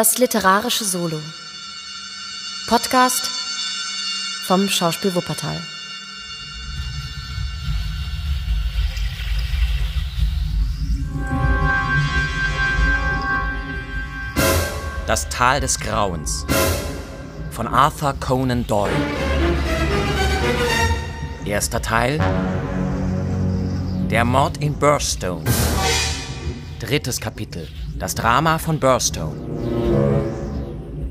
Das literarische Solo. Podcast vom Schauspiel Wuppertal. Das Tal des Grauens von Arthur Conan Doyle. Erster Teil Der Mord in Burstone. Drittes Kapitel Das Drama von Burstone.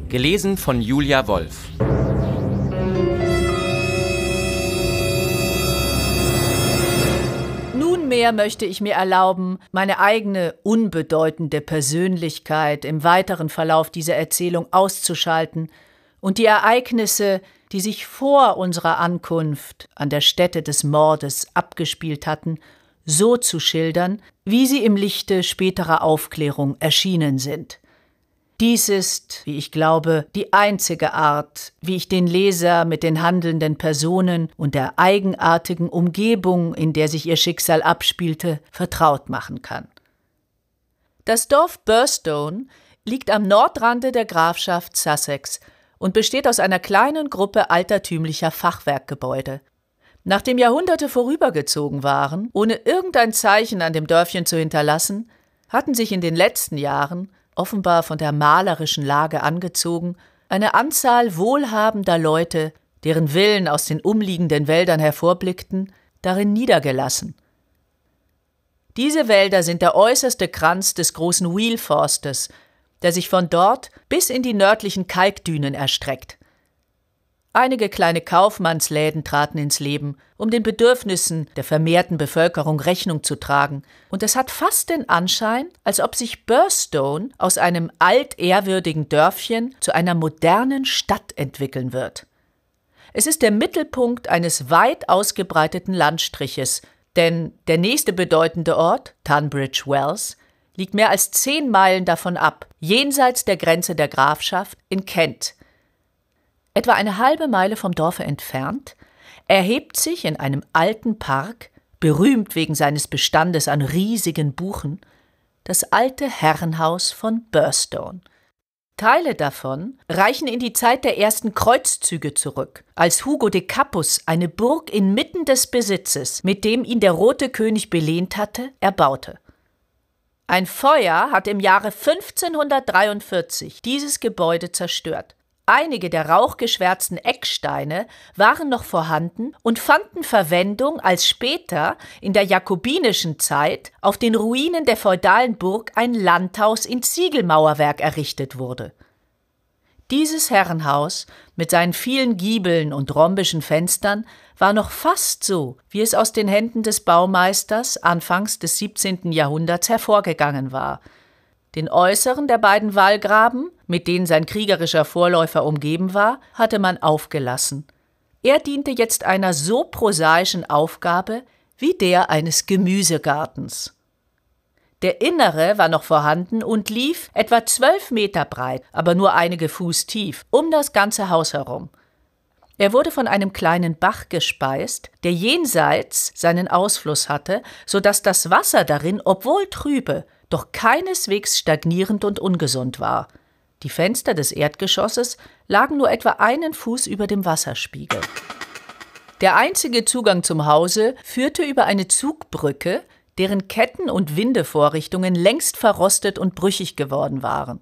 Gelesen von Julia Wolf. Nunmehr möchte ich mir erlauben, meine eigene unbedeutende Persönlichkeit im weiteren Verlauf dieser Erzählung auszuschalten und die Ereignisse, die sich vor unserer Ankunft an der Stätte des Mordes abgespielt hatten, so zu schildern, wie sie im Lichte späterer Aufklärung erschienen sind. Dies ist, wie ich glaube, die einzige Art, wie ich den Leser mit den handelnden Personen und der eigenartigen Umgebung, in der sich ihr Schicksal abspielte, vertraut machen kann. Das Dorf Burstone liegt am Nordrande der Grafschaft Sussex und besteht aus einer kleinen Gruppe altertümlicher Fachwerkgebäude. Nachdem Jahrhunderte vorübergezogen waren, ohne irgendein Zeichen an dem Dörfchen zu hinterlassen, hatten sich in den letzten Jahren, offenbar von der malerischen Lage angezogen, eine Anzahl wohlhabender Leute, deren Villen aus den umliegenden Wäldern hervorblickten, darin niedergelassen. Diese Wälder sind der äußerste Kranz des großen Wheelforstes, der sich von dort bis in die nördlichen Kalkdünen erstreckt. Einige kleine Kaufmannsläden traten ins Leben, um den Bedürfnissen der vermehrten Bevölkerung Rechnung zu tragen, und es hat fast den Anschein, als ob sich Burstone aus einem altehrwürdigen Dörfchen zu einer modernen Stadt entwickeln wird. Es ist der Mittelpunkt eines weit ausgebreiteten Landstriches, denn der nächste bedeutende Ort, Tunbridge Wells, liegt mehr als zehn Meilen davon ab, jenseits der Grenze der Grafschaft in Kent. Etwa eine halbe Meile vom Dorfe entfernt erhebt sich in einem alten Park, berühmt wegen seines Bestandes an riesigen Buchen, das alte Herrenhaus von Burstone. Teile davon reichen in die Zeit der ersten Kreuzzüge zurück, als Hugo de Capus eine Burg inmitten des Besitzes, mit dem ihn der Rote König belehnt hatte, erbaute. Ein Feuer hat im Jahre 1543 dieses Gebäude zerstört. Einige der rauchgeschwärzten Ecksteine waren noch vorhanden und fanden Verwendung, als später in der jakobinischen Zeit auf den Ruinen der feudalen Burg ein Landhaus in Ziegelmauerwerk errichtet wurde. Dieses Herrenhaus mit seinen vielen Giebeln und rhombischen Fenstern war noch fast so, wie es aus den Händen des Baumeisters anfangs des 17. Jahrhunderts hervorgegangen war. Den äußeren der beiden Wallgraben, mit denen sein kriegerischer Vorläufer umgeben war, hatte man aufgelassen. Er diente jetzt einer so prosaischen Aufgabe wie der eines Gemüsegartens. Der innere war noch vorhanden und lief etwa zwölf Meter breit, aber nur einige Fuß tief, um das ganze Haus herum. Er wurde von einem kleinen Bach gespeist, der jenseits seinen Ausfluss hatte, so dass das Wasser darin, obwohl trübe, doch keineswegs stagnierend und ungesund war. Die Fenster des Erdgeschosses lagen nur etwa einen Fuß über dem Wasserspiegel. Der einzige Zugang zum Hause führte über eine Zugbrücke, deren Ketten und Windevorrichtungen längst verrostet und brüchig geworden waren.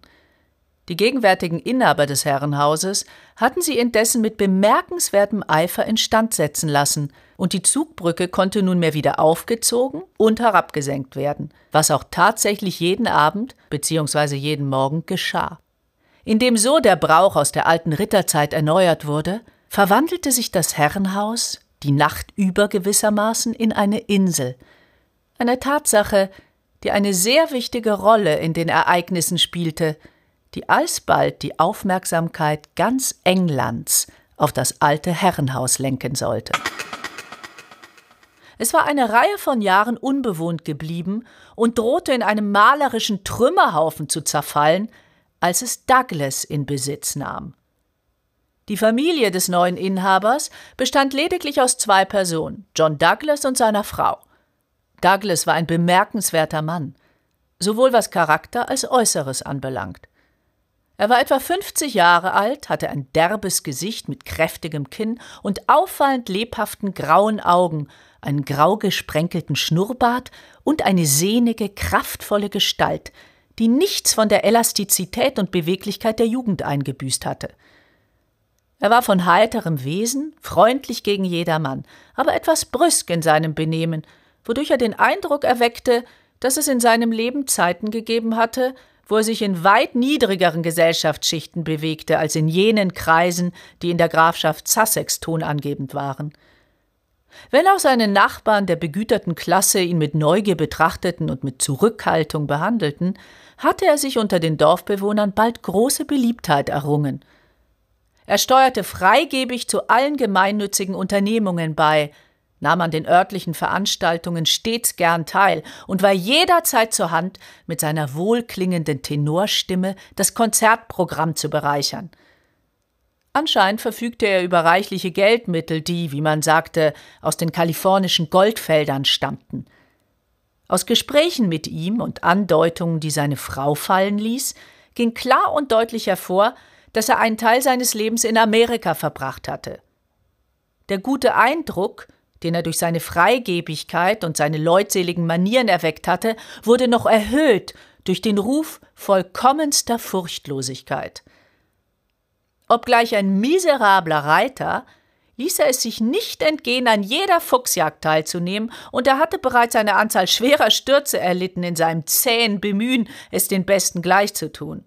Die gegenwärtigen Inhaber des Herrenhauses hatten sie indessen mit bemerkenswertem Eifer instand setzen lassen, und die Zugbrücke konnte nunmehr wieder aufgezogen und herabgesenkt werden, was auch tatsächlich jeden Abend bzw. jeden Morgen geschah. Indem so der Brauch aus der alten Ritterzeit erneuert wurde, verwandelte sich das Herrenhaus, die Nacht über gewissermaßen, in eine Insel, eine Tatsache, die eine sehr wichtige Rolle in den Ereignissen spielte, die alsbald die Aufmerksamkeit ganz Englands auf das alte Herrenhaus lenken sollte. Es war eine Reihe von Jahren unbewohnt geblieben und drohte in einem malerischen Trümmerhaufen zu zerfallen, als es Douglas in Besitz nahm. Die Familie des neuen Inhabers bestand lediglich aus zwei Personen, John Douglas und seiner Frau. Douglas war ein bemerkenswerter Mann, sowohl was Charakter als Äußeres anbelangt. Er war etwa 50 Jahre alt, hatte ein derbes Gesicht mit kräftigem Kinn und auffallend lebhaften grauen Augen, einen grau gesprenkelten Schnurrbart und eine sehnige, kraftvolle Gestalt, die nichts von der Elastizität und Beweglichkeit der Jugend eingebüßt hatte. Er war von heiterem Wesen, freundlich gegen jedermann, aber etwas brüsk in seinem Benehmen, wodurch er den Eindruck erweckte, dass es in seinem Leben Zeiten gegeben hatte, wo er sich in weit niedrigeren Gesellschaftsschichten bewegte als in jenen Kreisen, die in der Grafschaft Sussex tonangebend waren. Wenn auch seine Nachbarn der begüterten Klasse ihn mit Neugier betrachteten und mit Zurückhaltung behandelten, hatte er sich unter den Dorfbewohnern bald große Beliebtheit errungen. Er steuerte freigebig zu allen gemeinnützigen Unternehmungen bei, nahm an den örtlichen Veranstaltungen stets gern teil und war jederzeit zur Hand, mit seiner wohlklingenden Tenorstimme das Konzertprogramm zu bereichern. Anscheinend verfügte er über reichliche Geldmittel, die, wie man sagte, aus den kalifornischen Goldfeldern stammten. Aus Gesprächen mit ihm und Andeutungen, die seine Frau fallen ließ, ging klar und deutlich hervor, dass er einen Teil seines Lebens in Amerika verbracht hatte. Der gute Eindruck, den er durch seine Freigebigkeit und seine leutseligen Manieren erweckt hatte, wurde noch erhöht durch den Ruf vollkommenster Furchtlosigkeit. Obgleich ein miserabler Reiter, ließ er es sich nicht entgehen, an jeder Fuchsjagd teilzunehmen, und er hatte bereits eine Anzahl schwerer Stürze erlitten in seinem zähen Bemühen, es den Besten gleichzutun.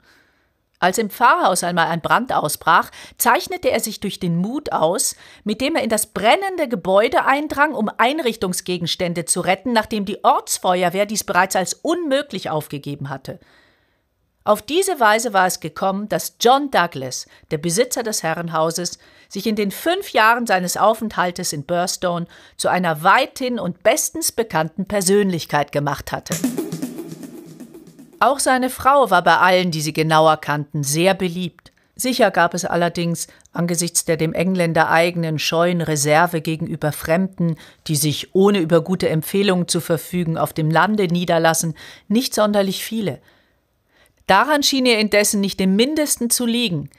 Als im Pfarrhaus einmal ein Brand ausbrach, zeichnete er sich durch den Mut aus, mit dem er in das brennende Gebäude eindrang, um Einrichtungsgegenstände zu retten, nachdem die Ortsfeuerwehr dies bereits als unmöglich aufgegeben hatte. Auf diese Weise war es gekommen, dass John Douglas, der Besitzer des Herrenhauses, sich in den fünf Jahren seines Aufenthaltes in Burstone zu einer weithin und bestens bekannten Persönlichkeit gemacht hatte. Auch seine Frau war bei allen, die sie genauer kannten, sehr beliebt. Sicher gab es allerdings, angesichts der dem Engländer eigenen scheuen Reserve gegenüber Fremden, die sich, ohne über gute Empfehlungen zu verfügen, auf dem Lande niederlassen, nicht sonderlich viele. Daran schien ihr indessen nicht im mindesten zu liegen,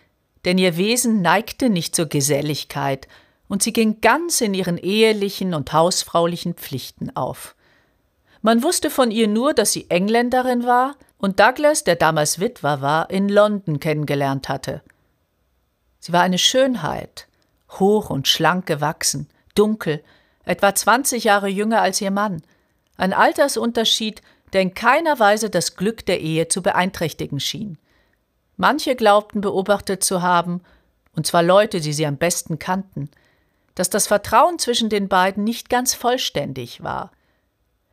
denn ihr Wesen neigte nicht zur Geselligkeit, und sie ging ganz in ihren ehelichen und hausfraulichen Pflichten auf. Man wusste von ihr nur, dass sie Engländerin war und Douglas, der damals Witwer war, in London kennengelernt hatte. Sie war eine Schönheit, hoch und schlank gewachsen, dunkel, etwa 20 Jahre jünger als ihr Mann, ein Altersunterschied, der in keiner Weise das Glück der Ehe zu beeinträchtigen schien. Manche glaubten beobachtet zu haben, und zwar Leute, die sie am besten kannten, dass das Vertrauen zwischen den beiden nicht ganz vollständig war.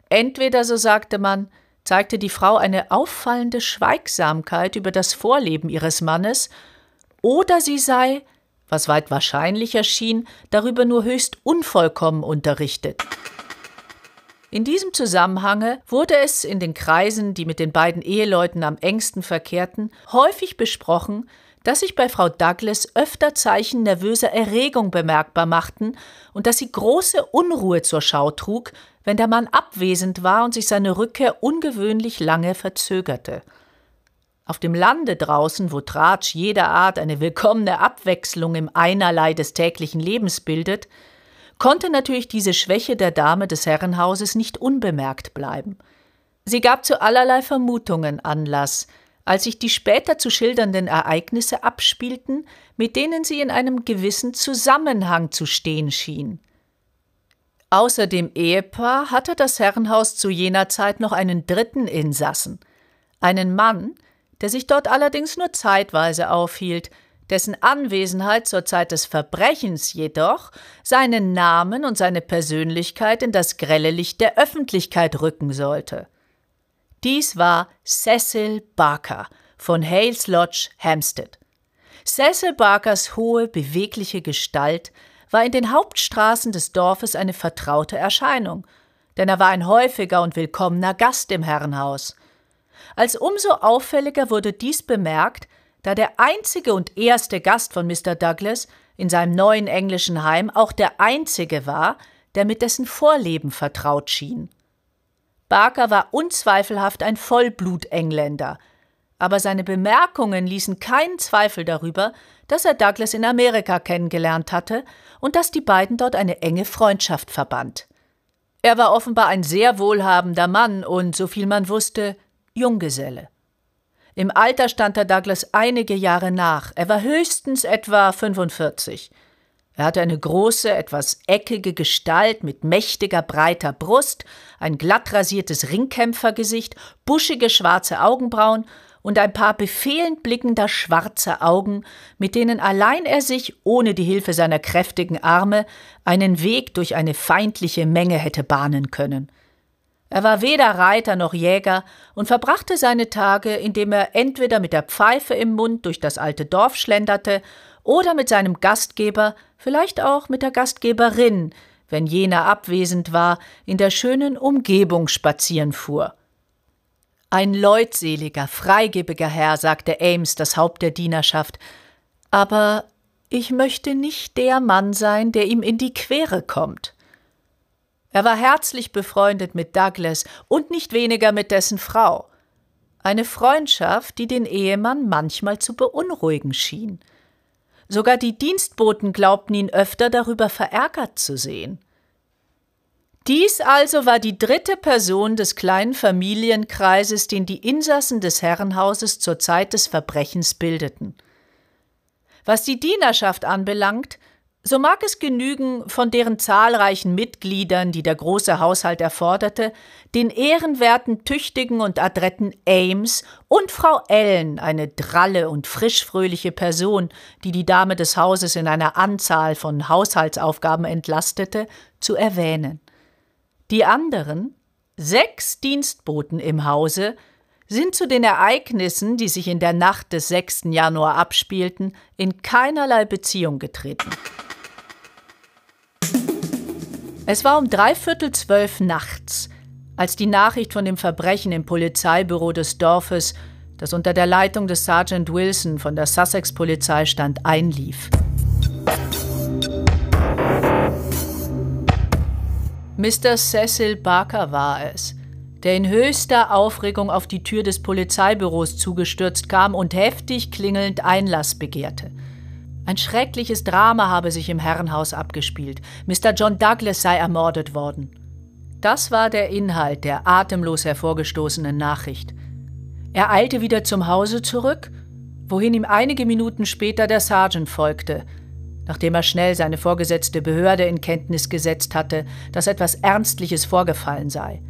Entweder, so sagte man, zeigte die Frau eine auffallende Schweigsamkeit über das Vorleben ihres Mannes, oder sie sei, was weit wahrscheinlicher schien, darüber nur höchst unvollkommen unterrichtet. In diesem Zusammenhange wurde es in den Kreisen, die mit den beiden Eheleuten am engsten verkehrten, häufig besprochen, dass sich bei Frau Douglas öfter Zeichen nervöser Erregung bemerkbar machten und dass sie große Unruhe zur Schau trug, wenn der Mann abwesend war und sich seine Rückkehr ungewöhnlich lange verzögerte. Auf dem Lande draußen, wo Tratsch jeder Art eine willkommene Abwechslung im Einerlei des täglichen Lebens bildet, konnte natürlich diese Schwäche der Dame des Herrenhauses nicht unbemerkt bleiben. Sie gab zu allerlei Vermutungen Anlass, als sich die später zu schildernden Ereignisse abspielten, mit denen sie in einem gewissen Zusammenhang zu stehen schien. Außer dem Ehepaar hatte das Herrenhaus zu jener Zeit noch einen dritten Insassen, einen Mann, der sich dort allerdings nur zeitweise aufhielt, dessen Anwesenheit zur Zeit des Verbrechens jedoch seinen Namen und seine Persönlichkeit in das grelle Licht der Öffentlichkeit rücken sollte. Dies war Cecil Barker von Hales Lodge, Hampstead. Cecil Barkers hohe, bewegliche Gestalt war in den Hauptstraßen des Dorfes eine vertraute Erscheinung, denn er war ein häufiger und willkommener Gast im Herrenhaus. Als umso auffälliger wurde dies bemerkt, da der einzige und erste Gast von Mr. Douglas in seinem neuen englischen Heim auch der einzige war, der mit dessen Vorleben vertraut schien. Barker war unzweifelhaft ein Vollblut-Engländer, aber seine Bemerkungen ließen keinen Zweifel darüber, dass er Douglas in Amerika kennengelernt hatte und dass die beiden dort eine enge Freundschaft verband. Er war offenbar ein sehr wohlhabender Mann und, so viel man wusste, Junggeselle. Im Alter stand er Douglas einige Jahre nach. Er war höchstens etwa 45. Er hatte eine große, etwas eckige Gestalt mit mächtiger, breiter Brust, ein glatt rasiertes Ringkämpfergesicht, buschige schwarze Augenbrauen und ein paar befehlend blickender schwarzer Augen, mit denen allein er sich, ohne die Hilfe seiner kräftigen Arme, einen Weg durch eine feindliche Menge hätte bahnen können. Er war weder Reiter noch Jäger und verbrachte seine Tage, indem er entweder mit der Pfeife im Mund durch das alte Dorf schlenderte oder mit seinem Gastgeber, vielleicht auch mit der Gastgeberin, wenn jener abwesend war, in der schönen Umgebung spazieren fuhr. Ein leutseliger, freigebiger Herr, sagte Ames, das Haupt der Dienerschaft, aber ich möchte nicht der Mann sein, der ihm in die Quere kommt. Er war herzlich befreundet mit Douglas und nicht weniger mit dessen Frau. Eine Freundschaft, die den Ehemann manchmal zu beunruhigen schien. Sogar die Dienstboten glaubten ihn öfter darüber verärgert zu sehen. Dies also war die dritte Person des kleinen Familienkreises, den die Insassen des Herrenhauses zur Zeit des Verbrechens bildeten. Was die Dienerschaft anbelangt, so mag es genügen, von deren zahlreichen Mitgliedern, die der große Haushalt erforderte, den ehrenwerten, tüchtigen und adretten Ames und Frau Ellen, eine dralle und frischfröhliche Person, die die Dame des Hauses in einer Anzahl von Haushaltsaufgaben entlastete, zu erwähnen. Die anderen, sechs Dienstboten im Hause, sind zu den Ereignissen, die sich in der Nacht des 6. Januar abspielten, in keinerlei Beziehung getreten. Es war um dreiviertel zwölf nachts, als die Nachricht von dem Verbrechen im Polizeibüro des Dorfes, das unter der Leitung des Sergeant Wilson von der Sussex-Polizei stand, einlief. Mr. Cecil Barker war es, der in höchster Aufregung auf die Tür des Polizeibüros zugestürzt kam und heftig klingelnd Einlass begehrte. Ein schreckliches Drama habe sich im Herrenhaus abgespielt. Mr. John Douglas sei ermordet worden. Das war der Inhalt der atemlos hervorgestoßenen Nachricht. Er eilte wieder zum Hause zurück, wohin ihm einige Minuten später der Sergeant folgte, nachdem er schnell seine vorgesetzte Behörde in Kenntnis gesetzt hatte, dass etwas Ernstliches vorgefallen sei.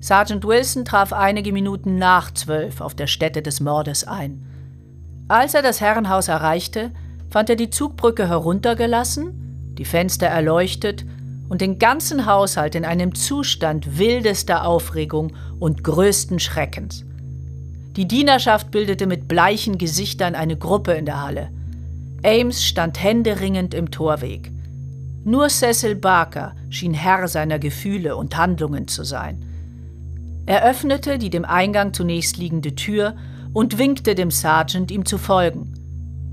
Sergeant Wilson traf einige Minuten nach zwölf auf der Stätte des Mordes ein. Als er das Herrenhaus erreichte, fand er die Zugbrücke heruntergelassen, die Fenster erleuchtet und den ganzen Haushalt in einem Zustand wildester Aufregung und größten Schreckens. Die Dienerschaft bildete mit bleichen Gesichtern eine Gruppe in der Halle. Ames stand händeringend im Torweg. Nur Cecil Barker schien Herr seiner Gefühle und Handlungen zu sein. Er öffnete die dem Eingang zunächst liegende Tür und winkte dem Sergeant, ihm zu folgen.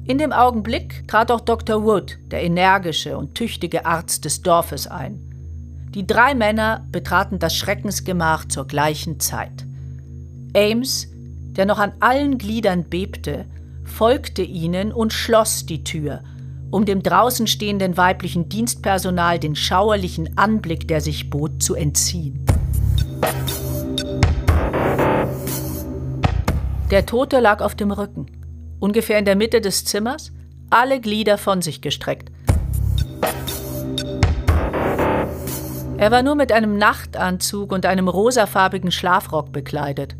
In dem Augenblick trat auch Dr. Wood, der energische und tüchtige Arzt des Dorfes, ein. Die drei Männer betraten das Schreckensgemach zur gleichen Zeit. Ames, der noch an allen Gliedern bebte, folgte ihnen und schloss die Tür, um dem draußen stehenden weiblichen Dienstpersonal den schauerlichen Anblick, der sich bot, zu entziehen. Der Tote lag auf dem Rücken ungefähr in der Mitte des Zimmers, alle Glieder von sich gestreckt. Er war nur mit einem Nachtanzug und einem rosafarbigen Schlafrock bekleidet.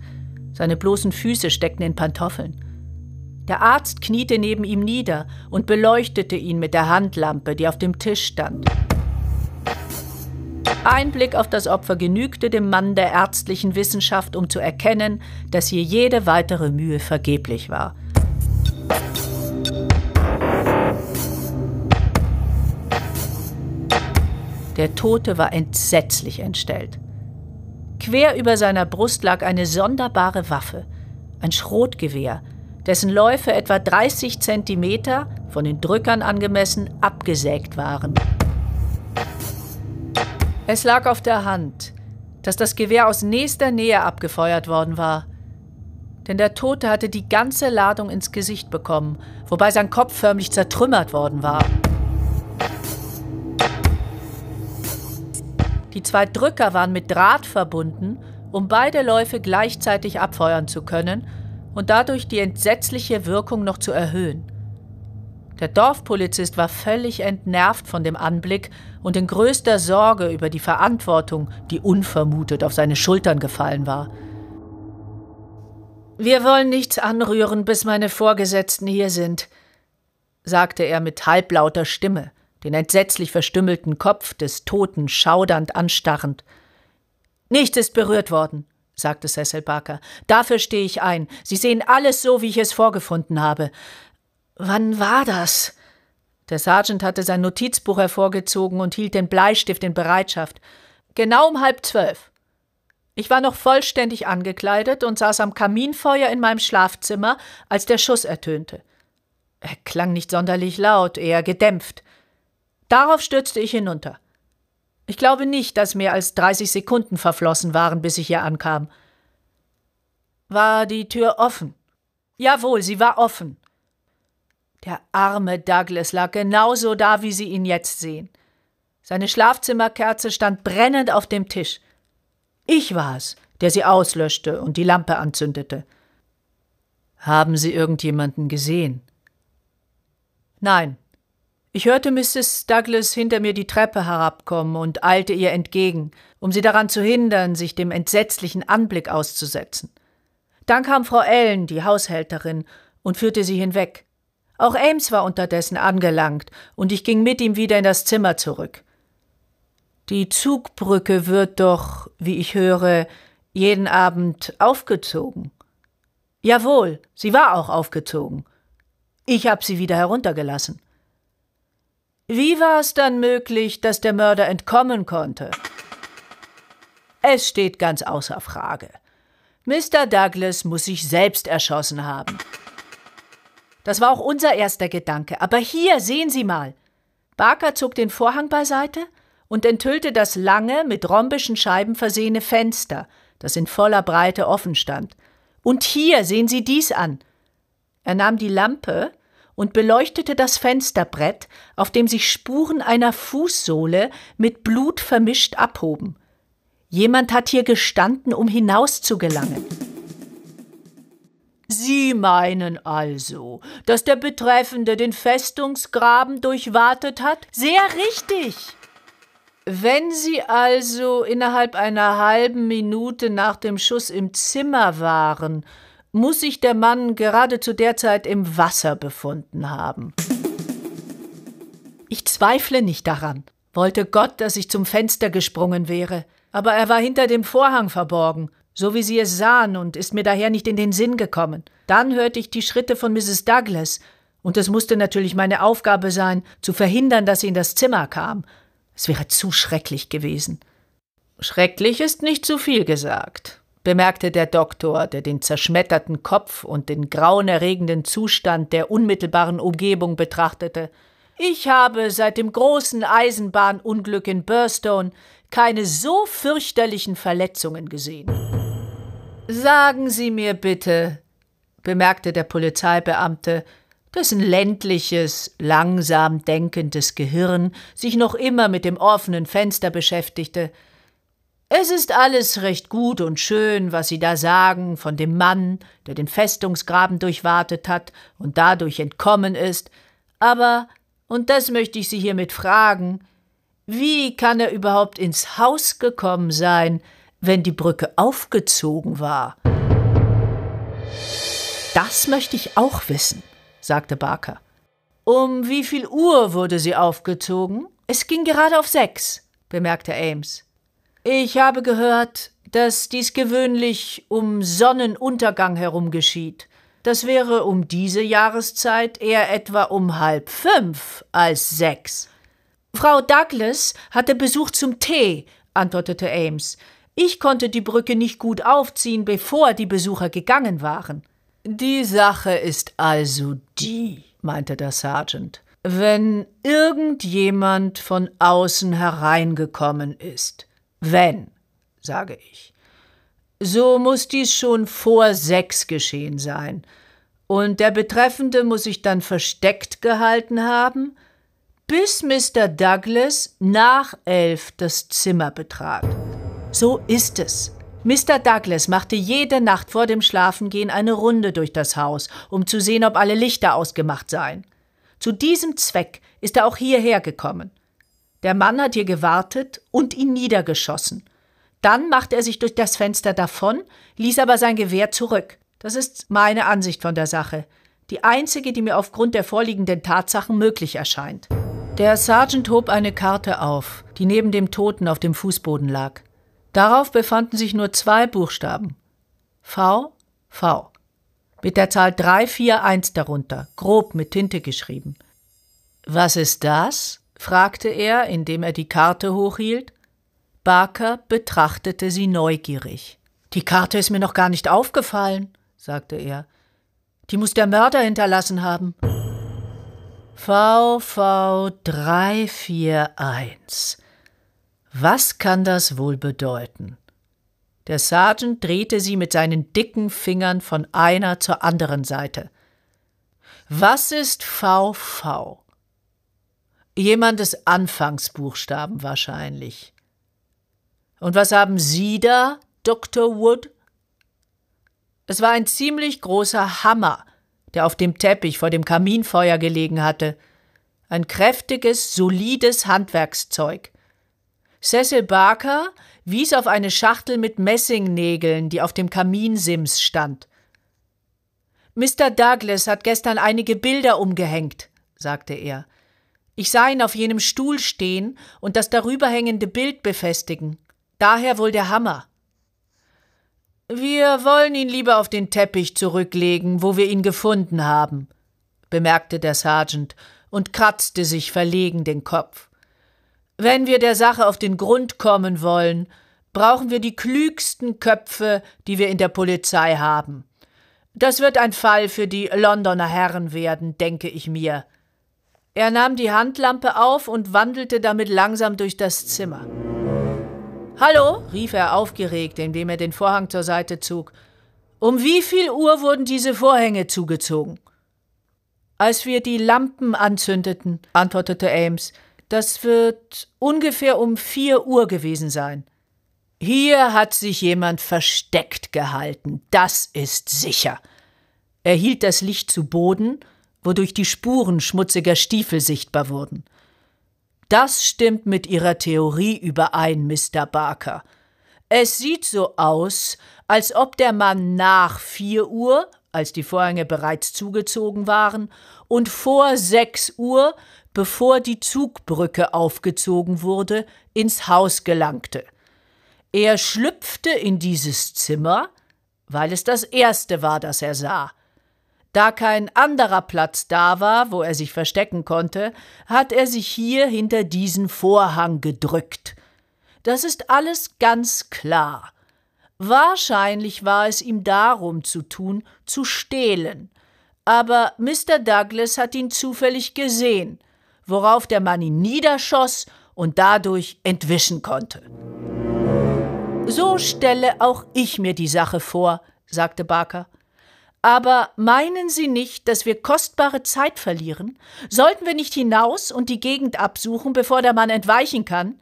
Seine bloßen Füße steckten in Pantoffeln. Der Arzt kniete neben ihm nieder und beleuchtete ihn mit der Handlampe, die auf dem Tisch stand. Ein Blick auf das Opfer genügte dem Mann der ärztlichen Wissenschaft, um zu erkennen, dass hier jede weitere Mühe vergeblich war. Der Tote war entsetzlich entstellt. Quer über seiner Brust lag eine sonderbare Waffe, ein Schrotgewehr, dessen Läufe etwa 30 Zentimeter, von den Drückern angemessen, abgesägt waren. Es lag auf der Hand, dass das Gewehr aus nächster Nähe abgefeuert worden war. denn der Tote hatte die ganze Ladung ins Gesicht bekommen, wobei sein Kopf förmlich zertrümmert worden war. Die zwei Drücker waren mit Draht verbunden, um beide Läufe gleichzeitig abfeuern zu können und dadurch die entsetzliche Wirkung noch zu erhöhen. Der Dorfpolizist war völlig entnervt von dem Anblick und in größter Sorge über die Verantwortung, die unvermutet auf seine Schultern gefallen war. Wir wollen nichts anrühren, bis meine Vorgesetzten hier sind, sagte er mit halblauter Stimme, den entsetzlich verstümmelten Kopf des Toten schaudernd anstarrend. Nichts ist berührt worden, sagte Cecil Barker. Dafür stehe ich ein. Sie sehen alles so, wie ich es vorgefunden habe. Wann war das? Der Sergeant hatte sein Notizbuch hervorgezogen und hielt den Bleistift in Bereitschaft. Genau um halb zwölf. Ich war noch vollständig angekleidet und saß am Kaminfeuer in meinem Schlafzimmer, als der Schuss ertönte. Er klang nicht sonderlich laut, eher gedämpft. Darauf stürzte ich hinunter. Ich glaube nicht, dass mehr als 30 Sekunden verflossen waren, bis ich hier ankam. War die Tür offen? Jawohl, sie war offen. Der arme Douglas lag genauso da, wie Sie ihn jetzt sehen. Seine Schlafzimmerkerze stand brennend auf dem Tisch. Ich war es, der sie auslöschte und die Lampe anzündete. Haben Sie irgendjemanden gesehen? Nein. Ich hörte Mrs. Douglas hinter mir die Treppe herabkommen und eilte ihr entgegen, um sie daran zu hindern, sich dem entsetzlichen Anblick auszusetzen. Dann kam Frau Ellen, die Haushälterin, und führte sie hinweg. Auch Ames war unterdessen angelangt, und ich ging mit ihm wieder in das Zimmer zurück. Die Zugbrücke wird doch, wie ich höre, jeden Abend aufgezogen. Jawohl, sie war auch aufgezogen. Ich habe sie wieder heruntergelassen. Wie war es dann möglich, dass der Mörder entkommen konnte? Es steht ganz außer Frage. Mr. Douglas muss sich selbst erschossen haben. Das war auch unser erster Gedanke. Aber hier, sehen Sie mal. Barker zog den Vorhang beiseite und enthüllte das lange, mit rhombischen Scheiben versehene Fenster, das in voller Breite offen stand. Und hier sehen Sie dies an. Er nahm die Lampe und beleuchtete das Fensterbrett, auf dem sich Spuren einer Fußsohle mit Blut vermischt abhoben. Jemand hat hier gestanden, um hinaus zu gelangen. Sie meinen also, dass der Betreffende den Festungsgraben durchwartet hat? Sehr richtig. Wenn Sie also innerhalb einer halben Minute nach dem Schuss im Zimmer waren, muss sich der Mann gerade zu der Zeit im Wasser befunden haben. Ich zweifle nicht daran. Wollte Gott, dass ich zum Fenster gesprungen wäre. Aber er war hinter dem Vorhang verborgen, so wie Sie es sahen, und ist mir daher nicht in den Sinn gekommen. Dann hörte ich die Schritte von Mrs. Douglas, und es musste natürlich meine Aufgabe sein, zu verhindern, dass sie in das Zimmer kam. Es wäre zu schrecklich gewesen. Schrecklich ist nicht zu viel gesagt, bemerkte der Doktor, der den zerschmetterten Kopf und den grauenerregenden Zustand der unmittelbaren Umgebung betrachtete. Ich habe seit dem großen Eisenbahnunglück in Burstone keine so fürchterlichen Verletzungen gesehen. Sagen Sie mir bitte, bemerkte der Polizeibeamte, dessen ländliches, langsam denkendes Gehirn sich noch immer mit dem offenen Fenster beschäftigte. Es ist alles recht gut und schön, was Sie da sagen von dem Mann, der den Festungsgraben durchwartet hat und dadurch entkommen ist, aber, und das möchte ich Sie hiermit fragen, wie kann er überhaupt ins Haus gekommen sein, wenn die Brücke aufgezogen war? Das möchte ich auch wissen sagte Barker. Um wie viel Uhr wurde sie aufgezogen? Es ging gerade auf sechs, bemerkte Ames. Ich habe gehört, dass dies gewöhnlich um Sonnenuntergang herum geschieht. Das wäre um diese Jahreszeit eher etwa um halb fünf als sechs. Frau Douglas hatte Besuch zum Tee, antwortete Ames. Ich konnte die Brücke nicht gut aufziehen, bevor die Besucher gegangen waren. Die Sache ist also die, meinte der Sergeant. Wenn irgendjemand von außen hereingekommen ist, wenn, sage ich, So muss dies schon vor sechs geschehen sein. Und der Betreffende muss sich dann versteckt gehalten haben, bis Mr. Douglas nach elf das Zimmer betrat. So ist es. Mr. Douglas machte jede Nacht vor dem Schlafengehen eine Runde durch das Haus, um zu sehen, ob alle Lichter ausgemacht seien. Zu diesem Zweck ist er auch hierher gekommen. Der Mann hat hier gewartet und ihn niedergeschossen. Dann machte er sich durch das Fenster davon, ließ aber sein Gewehr zurück. Das ist meine Ansicht von der Sache. Die einzige, die mir aufgrund der vorliegenden Tatsachen möglich erscheint. Der Sergeant hob eine Karte auf, die neben dem Toten auf dem Fußboden lag. Darauf befanden sich nur zwei Buchstaben. V, V. Mit der Zahl 341 darunter, grob mit Tinte geschrieben. Was ist das? Fragte er, indem er die Karte hochhielt. Barker betrachtete sie neugierig. Die Karte ist mir noch gar nicht aufgefallen, sagte er. Die muss der Mörder hinterlassen haben. VV 341. Was kann das wohl bedeuten? Der Sergeant drehte sie mit seinen dicken Fingern von einer zur anderen Seite. Was ist VV? Jemandes Anfangsbuchstaben wahrscheinlich. Und was haben Sie da, Dr. Wood? Es war ein ziemlich großer Hammer, der auf dem Teppich vor dem Kaminfeuer gelegen hatte. Ein kräftiges, solides Handwerkszeug. Cecil Barker wies auf eine Schachtel mit Messingnägeln, die auf dem Kaminsims stand. Mr. Douglas hat gestern einige Bilder umgehängt, sagte er. Ich sah ihn auf jenem Stuhl stehen und das darüber hängende Bild befestigen. Daher wohl der Hammer. Wir wollen ihn lieber auf den Teppich zurücklegen, wo wir ihn gefunden haben, bemerkte der Sergeant und kratzte sich verlegen den Kopf. Wenn wir der Sache auf den Grund kommen wollen, brauchen wir die klügsten Köpfe, die wir in der Polizei haben. Das wird ein Fall für die Londoner Herren werden, denke ich mir. Er nahm die Handlampe auf und wandelte damit langsam durch das Zimmer. Hallo? rief er aufgeregt, indem er den Vorhang zur Seite zog. Um wie viel Uhr wurden diese Vorhänge zugezogen? Als wir die Lampen anzündeten, antwortete Ames. Das wird ungefähr um vier Uhr gewesen sein. Hier hat sich jemand versteckt gehalten, das ist sicher. Er hielt das Licht zu Boden, wodurch die Spuren schmutziger Stiefel sichtbar wurden. Das stimmt mit Ihrer Theorie überein, Mr. Barker. Es sieht so aus, als ob der Mann nach vier Uhr, als die Vorhänge bereits zugezogen waren, und vor sechs Uhr, bevor die Zugbrücke aufgezogen wurde, ins Haus gelangte. Er schlüpfte in dieses Zimmer, weil es das erste war, das er sah. Da kein anderer Platz da war, wo er sich verstecken konnte, hat er sich hier hinter diesen Vorhang gedrückt. Das ist alles ganz klar. Wahrscheinlich war es ihm darum zu tun, zu stehlen. Aber Mr. Douglas hat ihn zufällig gesehen, worauf der Mann ihn niederschoss und dadurch entwischen konnte. So stelle auch ich mir die Sache vor, sagte Barker. Aber meinen Sie nicht, dass wir kostbare Zeit verlieren? Sollten wir nicht hinaus und die Gegend absuchen, bevor der Mann entweichen kann?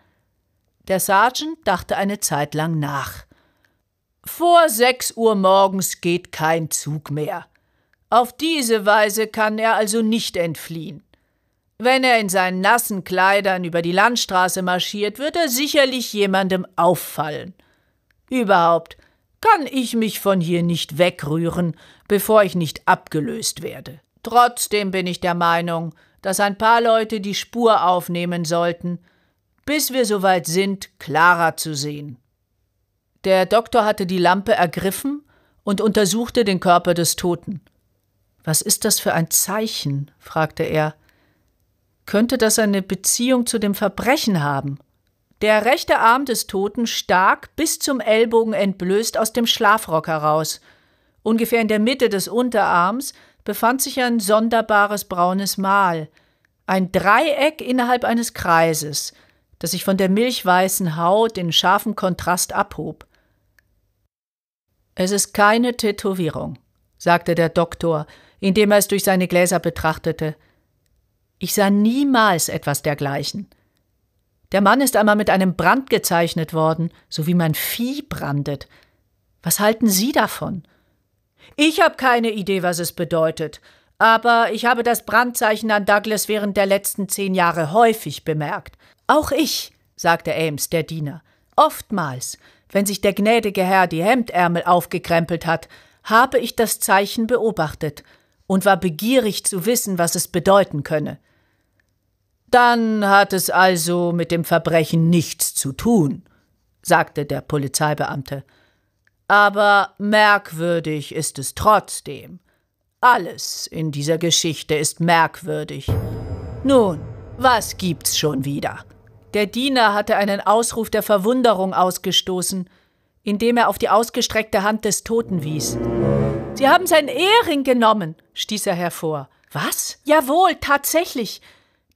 Der Sergeant dachte eine Zeit lang nach. Vor sechs Uhr morgens geht kein Zug mehr. Auf diese Weise kann er also nicht entfliehen. Wenn er in seinen nassen Kleidern über die Landstraße marschiert, wird er sicherlich jemandem auffallen. Überhaupt, kann ich mich von hier nicht wegrühren, bevor ich nicht abgelöst werde. Trotzdem bin ich der Meinung, dass ein paar Leute die Spur aufnehmen sollten, bis wir soweit sind, klarer zu sehen. Der Doktor hatte die Lampe ergriffen und untersuchte den Körper des Toten. Was ist das für ein Zeichen? fragte er. Könnte das eine Beziehung zu dem Verbrechen haben? Der rechte Arm des Toten stak bis zum Ellbogen entblößt aus dem Schlafrock heraus. Ungefähr in der Mitte des Unterarms befand sich ein sonderbares braunes Mal, ein Dreieck innerhalb eines Kreises, das sich von der milchweißen Haut in scharfem Kontrast abhob. Es ist keine Tätowierung, sagte der Doktor, indem er es durch seine Gläser betrachtete. Ich sah niemals etwas dergleichen. Der Mann ist einmal mit einem Brand gezeichnet worden, so wie man Vieh brandet. Was halten Sie davon? Ich habe keine Idee, was es bedeutet, aber ich habe das Brandzeichen an Douglas während der letzten zehn Jahre häufig bemerkt. Auch ich, sagte Ames, der Diener. Oftmals, wenn sich der gnädige Herr die Hemdärmel aufgekrempelt hat, habe ich das Zeichen beobachtet und war begierig zu wissen, was es bedeuten könne. Dann hat es also mit dem Verbrechen nichts zu tun, sagte der Polizeibeamte. Aber merkwürdig ist es trotzdem. Alles in dieser Geschichte ist merkwürdig. Nun, was gibt's schon wieder? Der Diener hatte einen Ausruf der Verwunderung ausgestoßen, indem er auf die ausgestreckte Hand des Toten wies. Sie haben seinen Ehering genommen, stieß er hervor. Was? Jawohl, tatsächlich.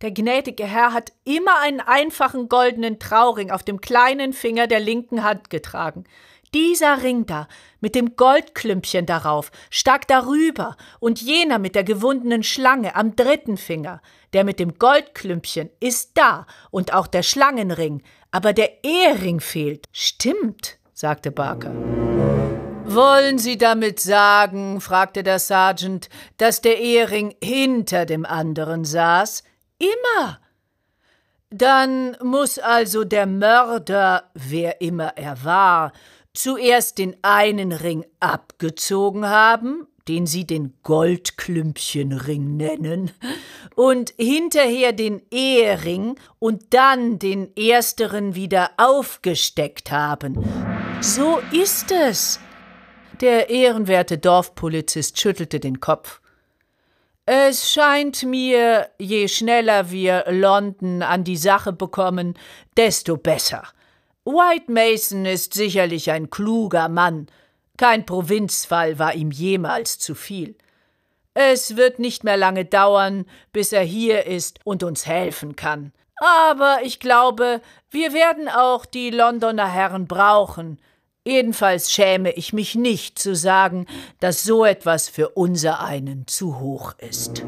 Der gnädige Herr hat immer einen einfachen goldenen Trauring auf dem kleinen Finger der linken Hand getragen. Dieser Ring da, mit dem Goldklümpchen darauf, stak darüber, und jener mit der gewundenen Schlange am dritten Finger, der mit dem Goldklümpchen, ist da, und auch der Schlangenring, aber der Ehering fehlt. Stimmt, sagte Barker. Wollen Sie damit sagen, fragte der Sergeant, dass der Ehering hinter dem anderen saß? Immer. Dann muss also der Mörder, wer immer er war, zuerst den einen Ring abgezogen haben, den sie den Goldklümpchenring nennen, und hinterher den Ehering und dann den ersteren wieder aufgesteckt haben. So ist es. Der ehrenwerte Dorfpolizist schüttelte den Kopf. Es scheint mir, je schneller wir London an die Sache bekommen, desto besser. White Mason ist sicherlich ein kluger Mann. Kein Provinzfall war ihm jemals zu viel. Es wird nicht mehr lange dauern, bis er hier ist und uns helfen kann. Aber ich glaube, wir werden auch die Londoner Herren brauchen. Jedenfalls schäme ich mich nicht zu sagen, dass so etwas für unser einen zu hoch ist.